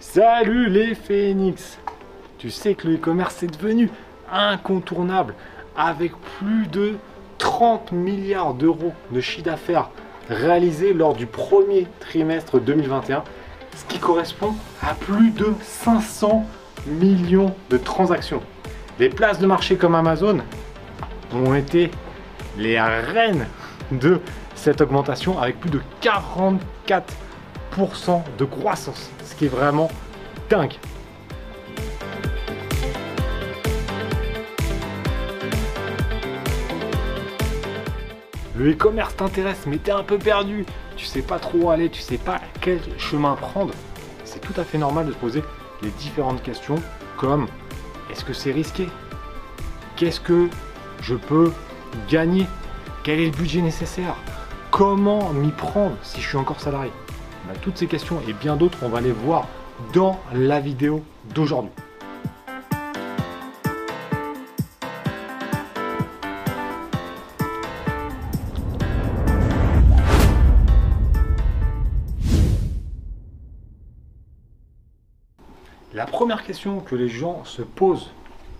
Salut les phénix Tu sais que le e-commerce est devenu incontournable avec plus de 30 milliards d'euros de chiffre d'affaires réalisés lors du premier trimestre 2021, ce qui correspond à plus de 500 millions de transactions. Les places de marché comme Amazon ont été les reines de cette augmentation avec plus de 44% de croissance, ce qui est vraiment dingue. Le e-commerce t'intéresse, mais t'es un peu perdu, tu sais pas trop où aller, tu sais pas quel chemin prendre. C'est tout à fait normal de se poser les différentes questions comme est-ce que c'est risqué? Qu'est-ce que je peux gagner? Quel est le budget nécessaire? Comment m'y prendre si je suis encore salarié? Bah, Toutes ces questions et bien d'autres, on va les voir dans la vidéo d'aujourd'hui. La première question que les gens se posent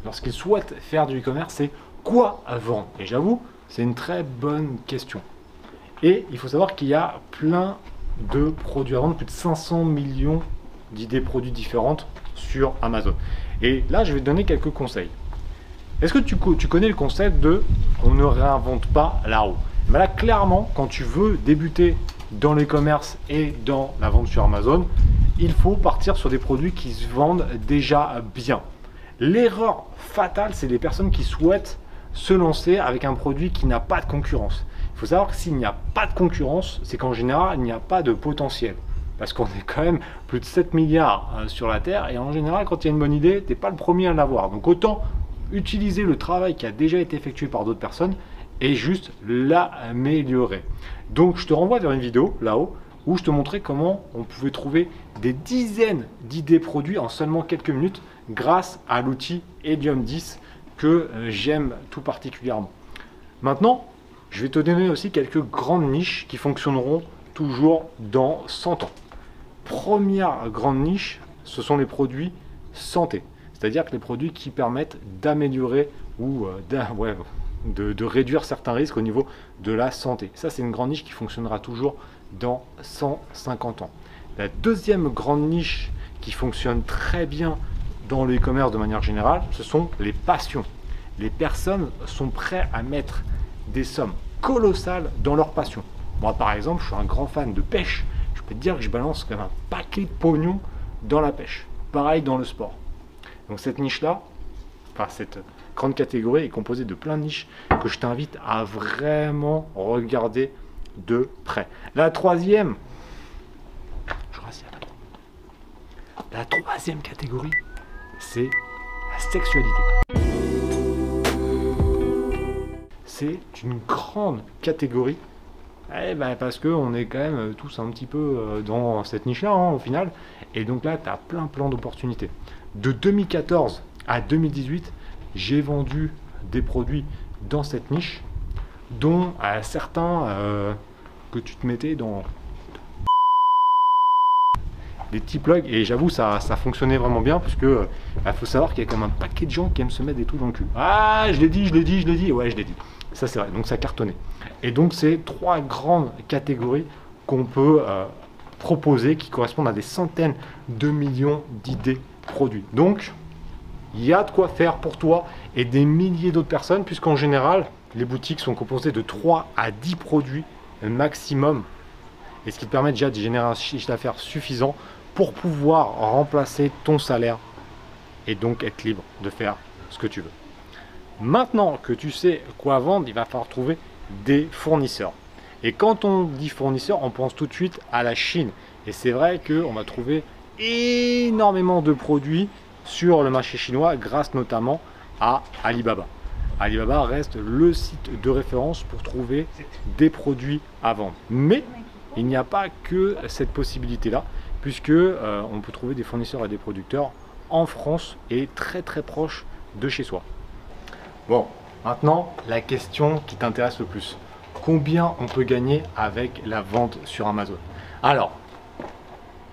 lorsqu'ils souhaitent faire du e-commerce, c'est quoi vendre? Et j'avoue, c'est une très bonne question. Et il faut savoir qu'il y a plein de produits à vendre, plus de 500 millions d'idées produits différentes sur Amazon. Et là, je vais te donner quelques conseils. Est-ce que tu, connais le concept de on ne réinvente pas la roue? Mais Là, clairement, quand tu veux débuter dans l'e-commerce et dans la vente sur Amazon, il faut partir sur des produits qui se vendent déjà bien. L'erreur fatale, c'est les personnes qui souhaitent se lancer avec un produit qui n'a pas de concurrence. Faut savoir que s'il n'y a pas de concurrence, c'est qu'en général, il n'y a pas de potentiel. Parce qu'on est quand même plus de 7 milliards euh, sur la Terre, et en général, quand il y a une bonne idée, tu n'es pas le premier à l'avoir. Donc autant utiliser le travail qui a déjà été effectué par d'autres personnes et juste l'améliorer. Donc je te renvoie vers une vidéo là-haut où je te montrais comment on pouvait trouver des dizaines d'idées produits en seulement quelques minutes grâce à l'outil Helium 10 que euh, j'aime tout particulièrement. Maintenant, je vais te donner aussi quelques grandes niches qui fonctionneront toujours dans 100 ans. Première grande niche, ce sont les produits santé. C'est-à-dire que les produits qui permettent d'améliorer ou euh, de, réduire certains risques au niveau de la santé. Ça, c'est une grande niche qui fonctionnera toujours dans 150 ans. La deuxième grande niche qui fonctionne très bien dans le e-commerce de manière générale, ce sont les passions. Les personnes sont prêtes à mettre des sommes colossales dans leur passion. Moi, par exemple, je suis un grand fan de pêche. Je peux te dire que je balance comme un paquet de pognon dans la pêche. Pareil dans le sport. Donc cette niche-là, enfin cette grande catégorie est composée de plein de niches que je t'invite à vraiment regarder de près. La troisième, je la troisième catégorie, c'est la sexualité. C'est une grande catégorie eh ben parce qu'on est quand même tous un petit peu euh, dans cette niche-là hein, au final. Et donc là, tu as plein plein d'opportunités. De 2014 à 2018, j'ai vendu des produits dans cette niche, dont à certains euh, que tu te mettais dans des petits plugs et j'avoue ça, ça fonctionnait vraiment bien parce que euh, faut savoir qu'il y a même un paquet de gens qui aiment se mettre des trucs dans le cul. Ah je l'ai dit, je l'ai dit, je l'ai dit, ouais je l'ai dit. Ça c'est vrai, donc ça cartonnait. Et donc c'est trois grandes catégories qu'on peut euh, proposer qui correspondent à des centaines de millions d'idées produits. Donc il y a de quoi faire pour toi et des milliers d'autres personnes puisqu'en général les boutiques sont composées de 3 à 10 produits maximum et ce qui te permet déjà de générer un chiffre d'affaires suffisant pour pouvoir remplacer ton salaire et donc être libre de faire ce que tu veux. Maintenant que tu sais quoi vendre, il va falloir trouver des fournisseurs. Et quand on dit fournisseur, on pense tout de suite à la Chine. Et c'est vrai qu'on va trouver énormément de produits sur le marché chinois grâce notamment à Alibaba. Alibaba reste le site de référence pour trouver des produits à vendre. Mais il n'y a pas que cette possibilité-là, puisque euh, on peut trouver des fournisseurs et des producteurs en France et très très proche de chez soi. Bon, maintenant la question qui t'intéresse le plus. Combien on peut gagner avec la vente sur Amazon? Alors,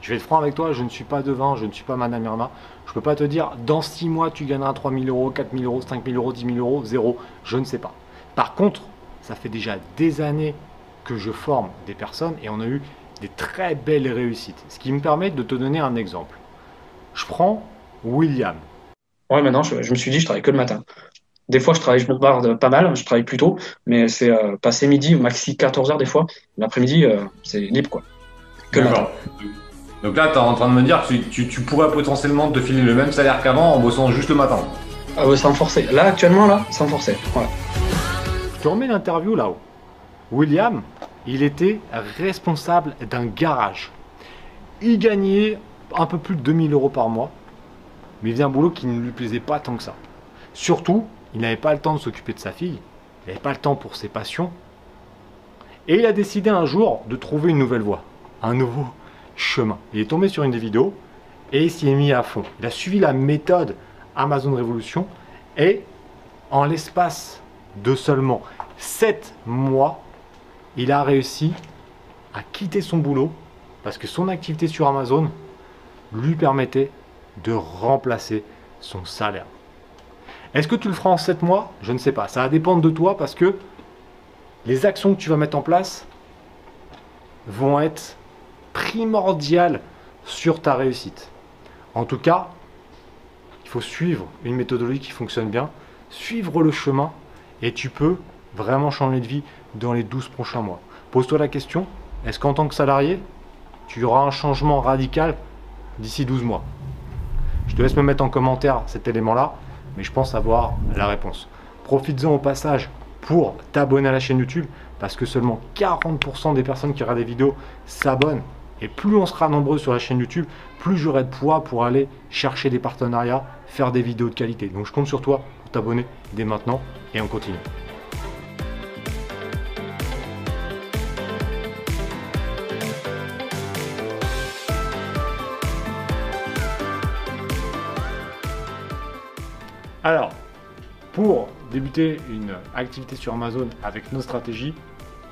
Je vais être franc avec toi, je ne suis pas devin, je ne suis pas Madame Irma. Je ne peux pas te dire dans 6 mois tu gagneras 3 000 euros, 4 000 euros, 5 000 euros, 10 000 euros, zéro. Je ne sais pas. Par contre, ça fait déjà des années que je forme des personnes et on a eu des très belles réussites. Ce qui me permet de te donner un exemple. Je prends William. Ouais, maintenant, je, me suis dit, je travaille que le matin. Des fois, je travaille, je me barre pas mal, je travaille plus tôt, mais c'est euh, passé midi, maxi 14 heures des fois. L'après-midi, euh, c'est libre, quoi. Que Donc là, tu es en train de me dire que tu, pourrais potentiellement te filer le même salaire qu'avant en bossant juste le matin. Ah ouais, sans forcer. Là, actuellement, là, sans forcer. Je te remets l'interview là-haut. William, il était responsable d'un garage. Il gagnait un peu plus de 2000 euros par mois, mais il faisait un boulot qui ne lui plaisait pas tant que ça. Surtout, il n'avait pas le temps de s'occuper de sa fille, il n'avait pas le temps pour ses passions, et il a décidé un jour de trouver une nouvelle voie, un nouveau chemin. Il est tombé sur une des vidéos et il s'y est mis à fond. Il a suivi la méthode Amazon Révolution et en l'espace de seulement 7 mois, il a réussi à quitter son boulot parce que son activité sur Amazon lui permettait de remplacer son salaire. Est-ce que tu le feras en 7 mois? Je ne sais pas. Ça va dépendre de toi parce que les actions que tu vas mettre en place vont être primordiales sur ta réussite. En tout cas, il faut suivre une méthodologie qui fonctionne bien, suivre le chemin et tu peux vraiment changer de vie dans les 12 prochains mois. Pose-toi la question, est-ce qu'en tant que salarié, tu auras un changement radical d'ici 12 mois? Je te laisse me mettre en commentaire cet élément-là, mais je pense avoir la réponse. Profites-en au passage pour t'abonner à la chaîne YouTube, parce que seulement 40% des personnes qui regardent des vidéos s'abonnent. Et plus on sera nombreux sur la chaîne YouTube, plus j'aurai de poids pour aller chercher des partenariats, faire des vidéos de qualité. Donc je compte sur toi pour t'abonner dès maintenant et on continue. Débuter une activité sur Amazon avec nos stratégies,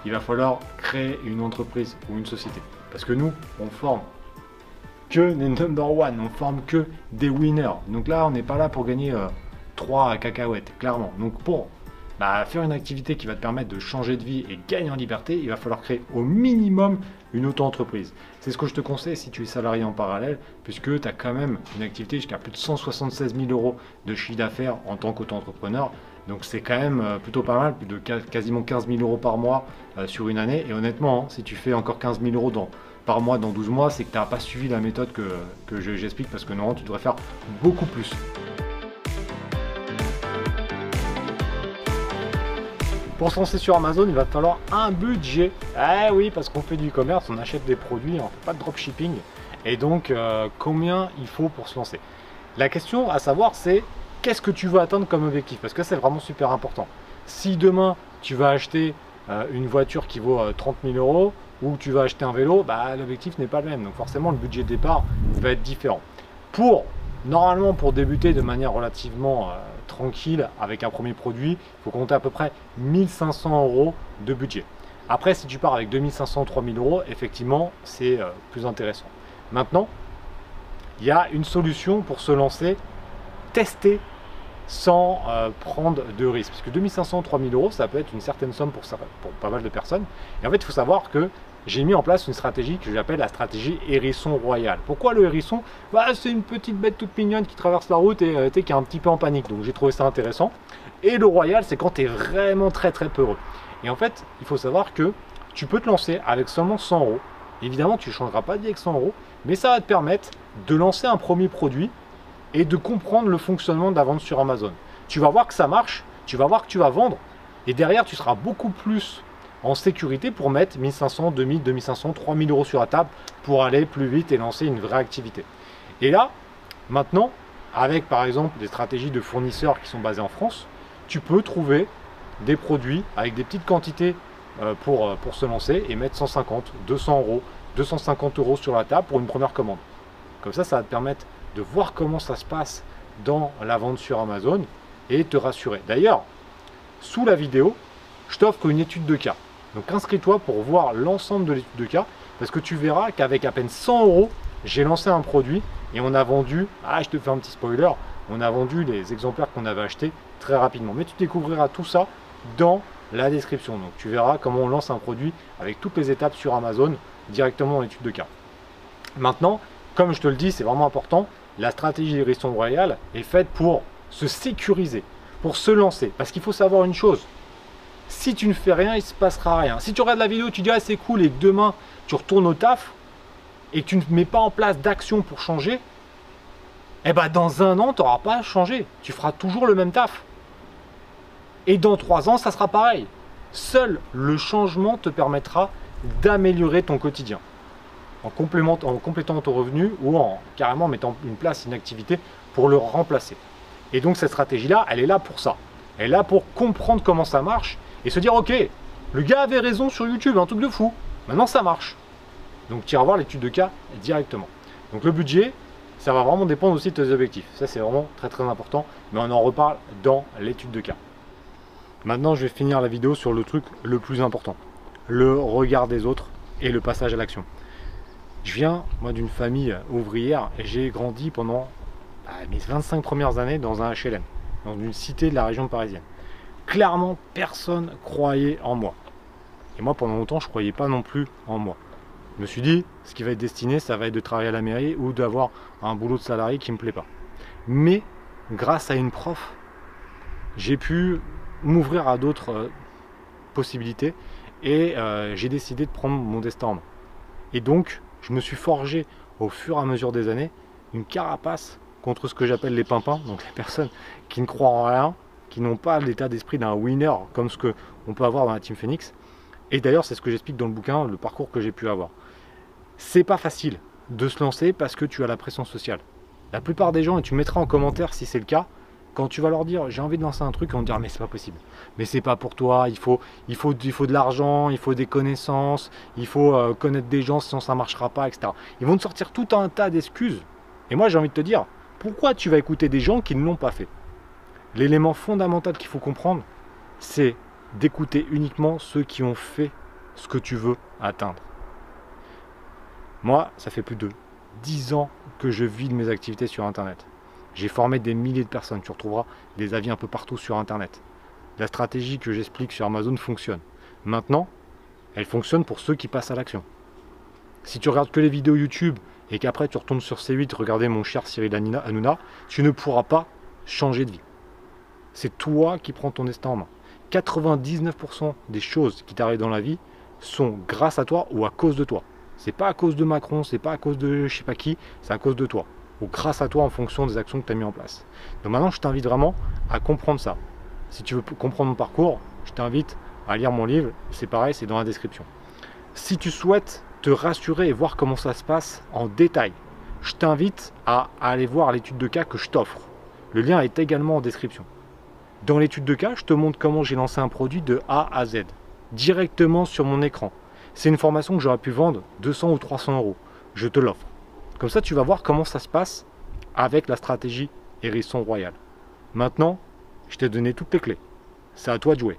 il va falloir créer une entreprise ou une société. Parce que nous, on forme que des number one, on forme que des winners. Donc là, on n'est pas là pour gagner 3 euh, cacahuètes, clairement. Donc pour bah, faire une activité qui va te permettre de changer de vie et gagner en liberté, il va falloir créer au minimum une auto-entreprise. C'est ce que je te conseille si tu es salarié en parallèle, puisque tu as quand même une activité jusqu'à plus de 176 000 euros de chiffre d'affaires en tant qu'auto-entrepreneur. Donc c'est quand même euh, plutôt pas mal, plus de quasiment 15 000 euros par mois euh, sur une année. Et honnêtement, hein, si tu fais encore 15 000 euros par mois dans 12 mois, c'est que tu n'as pas suivi la méthode que, que j'explique, parce que normalement tu devrais faire beaucoup plus. Pour se lancer sur Amazon, il va falloir un budget. Eh oui, parce qu'on fait du e-commerce, on achète des produits, on fait pas de dropshipping. Et donc, euh, combien il faut pour se lancer? La question à savoir, c'est qu'est-ce que tu veux atteindre comme objectif? Parce que c'est vraiment super important. Si demain, tu vas acheter euh, une voiture qui vaut 30 euh, 000 euros ou tu vas acheter un vélo, bah, l'objectif n'est pas le même. Donc forcément, le budget de départ va être différent. Pour Normalement, pour débuter de manière relativement euh, tranquille avec un premier produit, il faut compter à peu près 1500 euros de budget. Après, si tu pars avec 2500, 3000 euros, effectivement, c'est plus intéressant. Maintenant, il y a une solution pour se lancer, tester sans euh, prendre de risques. Parce que 2500, 3000 euros, ça peut être une certaine somme pour, pas mal de personnes. Et en fait, il faut savoir que j'ai mis en place une stratégie que j'appelle la stratégie hérisson royal. Pourquoi le hérisson? Bah, C'est une petite bête toute mignonne qui traverse la route et euh, qui est un petit peu en panique. Donc j'ai trouvé ça intéressant. Et le royal, c'est quand tu es vraiment très très peureux. Et en fait, il faut savoir que tu peux te lancer avec seulement 100 euros. Évidemment, tu ne changeras pas vie avec 100 euros, mais ça va te permettre de lancer un premier produit et de comprendre le fonctionnement de la vente sur Amazon. Tu vas voir que ça marche, tu vas voir que tu vas vendre, et derrière, tu seras beaucoup plus en sécurité pour mettre 1500, 2000, 2500, 3000 euros sur la table pour aller plus vite et lancer une vraie activité. Et là, maintenant, avec par exemple des stratégies de fournisseurs qui sont basés en France, tu peux trouver des produits avec des petites quantités euh, pour, euh, pour se lancer et mettre 150, 200 euros, 250 euros sur la table pour une première commande. Comme ça, ça va te permettre de voir comment ça se passe dans la vente sur Amazon et te rassurer. D'ailleurs, sous la vidéo, je t'offre une étude de cas. Donc inscris-toi pour voir l'ensemble de l'étude de cas, parce que tu verras qu'avec à peine 100 euros, j'ai lancé un produit et on a vendu, ah je te fais un petit spoiler, on a vendu les exemplaires qu'on avait achetés très rapidement. Mais tu découvriras tout ça dans la description. Donc tu verras comment on lance un produit avec toutes les étapes sur Amazon directement dans l'étude de cas. Maintenant, comme je te le dis, c'est vraiment important, la stratégie Riston Royal est faite pour se sécuriser, pour se lancer. Parce qu'il faut savoir une chose, si tu ne fais rien, il ne se passera rien. Si tu regardes la vidéo, tu dis ah, c'est cool et que demain tu retournes au taf et que tu ne mets pas en place d'action pour changer, eh ben dans un an, tu n'auras pas changé. Tu feras toujours le même taf. Et dans trois ans, ça sera pareil. Seul le changement te permettra d'améliorer ton quotidien. En, en complétant ton revenu ou en carrément mettant une place, une activité pour le remplacer. Et donc cette stratégie-là, elle est là pour ça. Elle est là pour comprendre comment ça marche et se dire, ok, le gars avait raison sur YouTube, un truc de fou. Maintenant ça marche. Donc tu iras voir l'étude de cas directement. Donc le budget, ça va vraiment dépendre aussi de tes objectifs. Ça c'est vraiment très très important, mais on en reparle dans l'étude de cas. Maintenant je vais finir la vidéo sur le truc le plus important. Le regard des autres et le passage à l'action. Je viens, moi, d'une famille ouvrière et j'ai grandi pendant bah, mes 25 premières années dans un HLM, dans une cité de la région parisienne. Clairement, personne croyait en moi. Et moi, pendant longtemps, je ne croyais pas non plus en moi. Je me suis dit, ce qui va être destiné, ça va être de travailler à la mairie ou d'avoir un boulot de salarié qui ne me plaît pas. Mais, grâce à une prof, j'ai pu m'ouvrir à d'autres euh, possibilités et euh, j'ai décidé de prendre mon destin en main. Et donc, je me suis forgé au fur et à mesure des années une carapace contre ce que j'appelle les pimpins, donc les personnes qui ne croient en rien, qui n'ont pas l'état d'esprit d'un winner comme ce qu'on peut avoir dans la Team Phoenix. Et d'ailleurs, c'est ce que j'explique dans le bouquin, le parcours que j'ai pu avoir. C'est pas facile de se lancer parce que tu as la pression sociale. La plupart des gens, et tu mettras en commentaire si c'est le cas, quand tu vas leur dire j'ai envie de lancer un truc, ils vont te dire mais c'est pas possible. Mais c'est pas pour toi, il faut, il faut, il faut de l'argent, il faut des connaissances, il faut euh, connaître des gens sinon ça marchera pas, etc. Ils vont te sortir tout un tas d'excuses. Et moi j'ai envie de te dire, pourquoi tu vas écouter des gens qui ne l'ont pas fait? L'élément fondamental qu'il faut comprendre, c'est d'écouter uniquement ceux qui ont fait ce que tu veux atteindre. Moi, ça fait plus de 10 ans que je vis de mes activités sur Internet. J'ai formé des milliers de personnes. Tu retrouveras des avis un peu partout sur Internet. La stratégie que j'explique sur Amazon fonctionne. Maintenant, elle fonctionne pour ceux qui passent à l'action. Si tu regardes que les vidéos YouTube et qu'après tu retournes sur C8 regarder mon cher Cyril Hanouna, tu ne pourras pas changer de vie. C'est toi qui prends ton destin en main. 99% des choses qui t'arrivent dans la vie sont grâce à toi ou à cause de toi. C'est pas à cause de Macron, c'est pas à cause de je sais pas qui, c'est à cause de toi ou grâce à toi en fonction des actions que tu as mis en place. Donc maintenant, je t'invite vraiment à comprendre ça. Si tu veux comprendre mon parcours, je t'invite à lire mon livre. C'est pareil, c'est dans la description. Si tu souhaites te rassurer et voir comment ça se passe en détail, je t'invite à aller voir l'étude de cas que je t'offre. Le lien est également en description. Dans l'étude de cas, je te montre comment j'ai lancé un produit de A à Z, directement sur mon écran. C'est une formation que j'aurais pu vendre 200 ou 300 euros. Je te l'offre. Comme ça, tu vas voir comment ça se passe avec la stratégie Hérisson Royal. Maintenant, je t'ai donné toutes les clés. C'est à toi de jouer.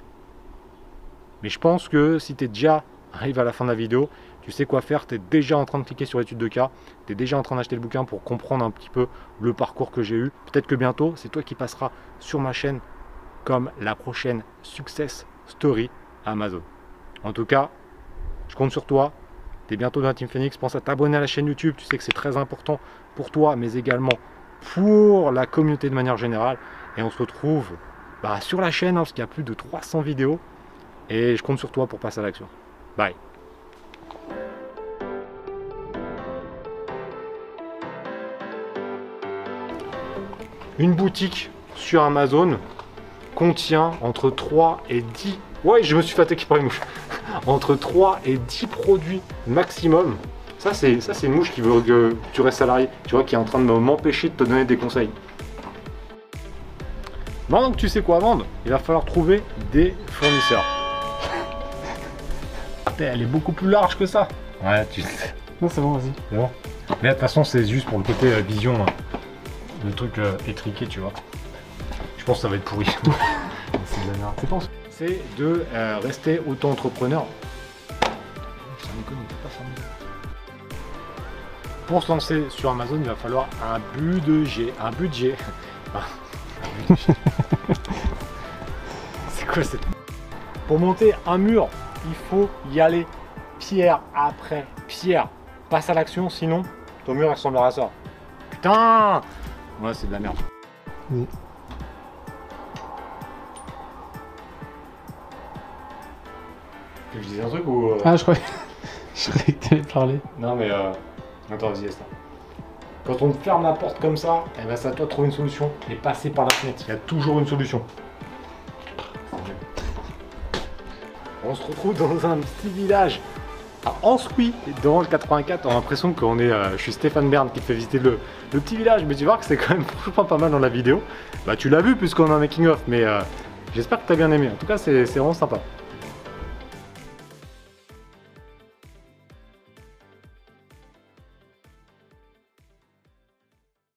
Mais je pense que si tu es déjà arrivé à la fin de la vidéo, tu sais quoi faire, tu es déjà en train de cliquer sur l'étude de cas, tu es déjà en train d'acheter le bouquin pour comprendre un petit peu le parcours que j'ai eu. Peut-être que bientôt, c'est toi qui passeras sur ma chaîne comme la prochaine Success Story Amazon. En tout cas, je compte sur toi. Tu es bientôt dans la Team Phoenix. Pense à t'abonner à la chaîne YouTube. Tu sais que c'est très important pour toi, mais également pour la communauté de manière générale. Et on se retrouve bah, sur la chaîne, hein, parce qu'il y a plus de 300 vidéos. Et je compte sur toi pour passer à l'action. Bye. Une boutique sur Amazon contient entre 3 et 10 Ouais, je me suis fatigué par une mouche. Entre 3 et 10 produits maximum. Ça, c'est ça c'est une mouche qui veut que tu restes salarié. Tu vois, qui est en train de m'empêcher de te donner des conseils. Maintenant que tu sais quoi vendre, il va falloir trouver des fournisseurs. Elle est beaucoup plus large que ça. Ouais, tu sais. Non, c'est bon, vas-y. C'est bon. Mais de toute façon, c'est juste pour le côté euh, vision, hein. le truc euh, étriqué, tu vois. Je pense que ça va être pourri. C'est de la merde. C'est pas c'est de euh, rester auto-entrepreneur. pour se lancer sur Amazon, il va falloir un budget. Un budget. C'est quoi cette. Pour monter un mur, il faut y aller pierre après pierre. Passe à l'action, sinon ton mur ressemblera à ça. Putain Ouais, c'est de la merde. Que je dise un truc ou. euh, Ah, je croyais, je croyais que t'allais parler. Non mais euh... Attends, vas-y, Esther. Quand on te ferme la porte comme ça, eh ben c'est à toi de trouver une solution et passer par la fenêtre. Il y a toujours une solution. On se retrouve dans un petit village à Ansqui, dans le 84. On a l'impression qu'on est. euh, je suis Stéphane Bern qui te fait visiter le, le petit village, mais tu vois que c'est quand même franchement pas mal dans la vidéo. Bah tu l'as vu puisqu'on a un making of, mais euh, j'espère que t'as bien aimé. En tout cas, c'est vraiment sympa.